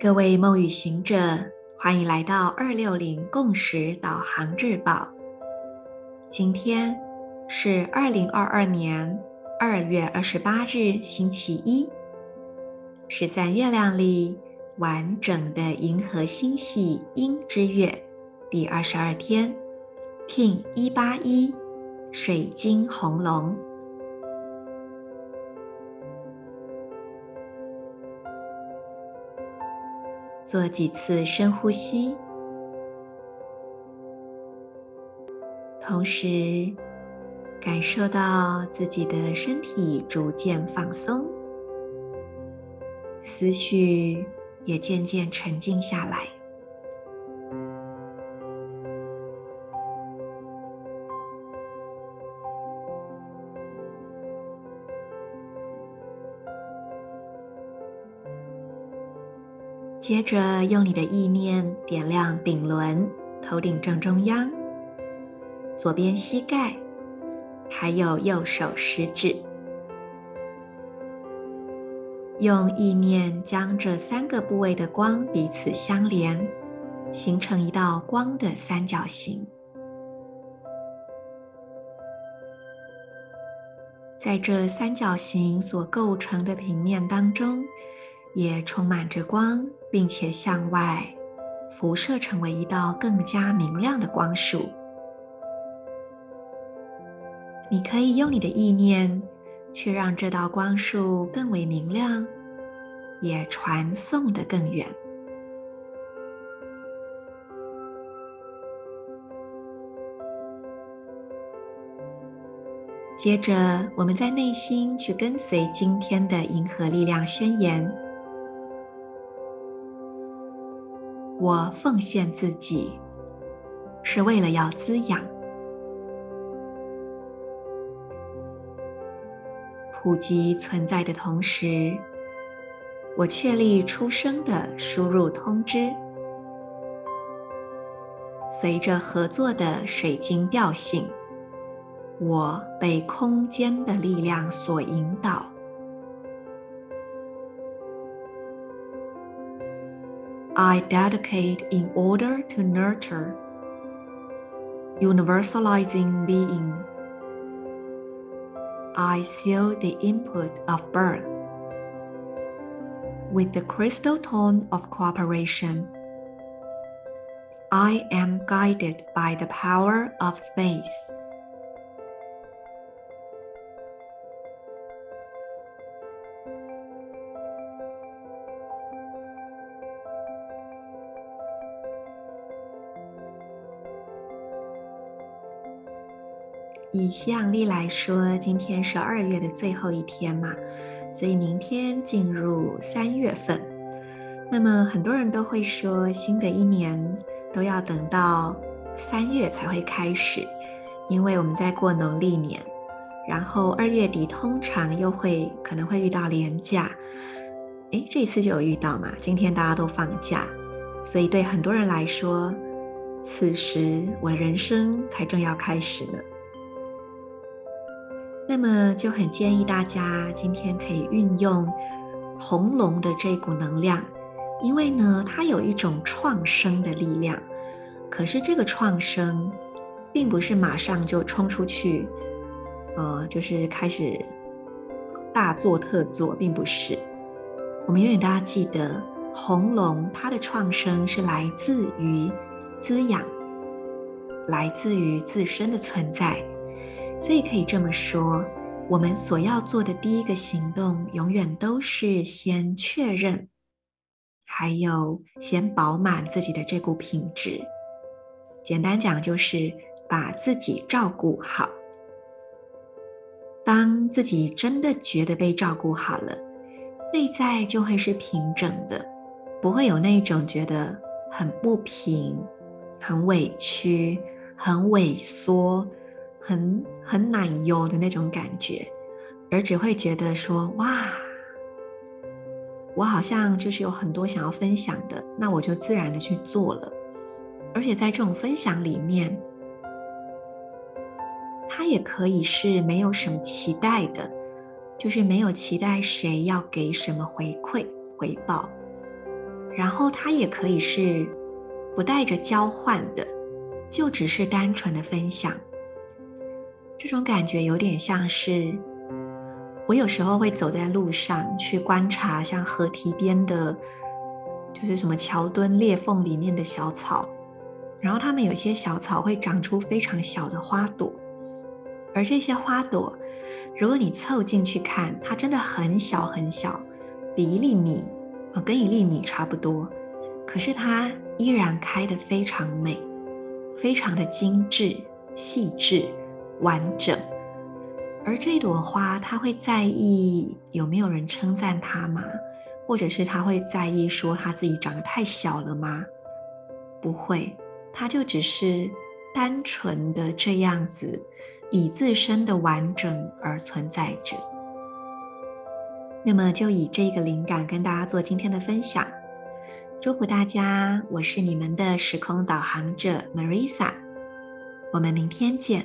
各位梦与行者，欢迎来到二六零共识导航日报。今天是二零二二年二月二十八日，星期一，十三月亮里完整的银河星系鹰之月第二十二天，King 一八一，水晶红龙。做几次深呼吸，同时感受到自己的身体逐渐放松，思绪也渐渐沉静下来。接着，用你的意念点亮顶轮、头顶正中央、左边膝盖，还有右手食指。用意念将这三个部位的光彼此相连，形成一道光的三角形。在这三角形所构成的平面当中，也充满着光。并且向外辐射，成为一道更加明亮的光束。你可以用你的意念，去让这道光束更为明亮，也传送得更远。接着，我们在内心去跟随今天的银河力量宣言。我奉献自己，是为了要滋养、普及存在的同时，我确立出生的输入通知。随着合作的水晶调性，我被空间的力量所引导。I dedicate in order to nurture, universalizing being. I seal the input of birth with the crystal tone of cooperation. I am guided by the power of space. 以西洋历来说，今天是二月的最后一天嘛，所以明天进入三月份。那么很多人都会说，新的一年都要等到三月才会开始，因为我们在过农历年，然后二月底通常又会可能会遇到连假。诶，这一次就有遇到嘛？今天大家都放假，所以对很多人来说，此时我人生才正要开始呢。那么就很建议大家今天可以运用红龙的这股能量，因为呢，它有一种创生的力量。可是这个创生，并不是马上就冲出去，呃，就是开始大做特做，并不是。我们永远都要记得，红龙它的创生是来自于滋养，来自于自身的存在。所以可以这么说，我们所要做的第一个行动，永远都是先确认，还有先饱满自己的这股品质。简单讲，就是把自己照顾好。当自己真的觉得被照顾好了，内在就会是平整的，不会有那种觉得很不平、很委屈、很萎缩。很很奶油的那种感觉，而只会觉得说哇，我好像就是有很多想要分享的，那我就自然的去做了。而且在这种分享里面，它也可以是没有什么期待的，就是没有期待谁要给什么回馈回报。然后它也可以是不带着交换的，就只是单纯的分享。这种感觉有点像是我有时候会走在路上去观察，像河堤边的，就是什么桥墩裂缝里面的小草。然后它们有些小草会长出非常小的花朵，而这些花朵，如果你凑近去看，它真的很小很小，比一粒米啊，跟一粒米差不多。可是它依然开得非常美，非常的精致、细致、完整。而这朵花，它会在意有没有人称赞它吗？或者是它会在意说它自己长得太小了吗？不会。它就只是单纯的这样子，以自身的完整而存在着。那么，就以这个灵感跟大家做今天的分享，祝福大家！我是你们的时空导航者 Marisa，我们明天见。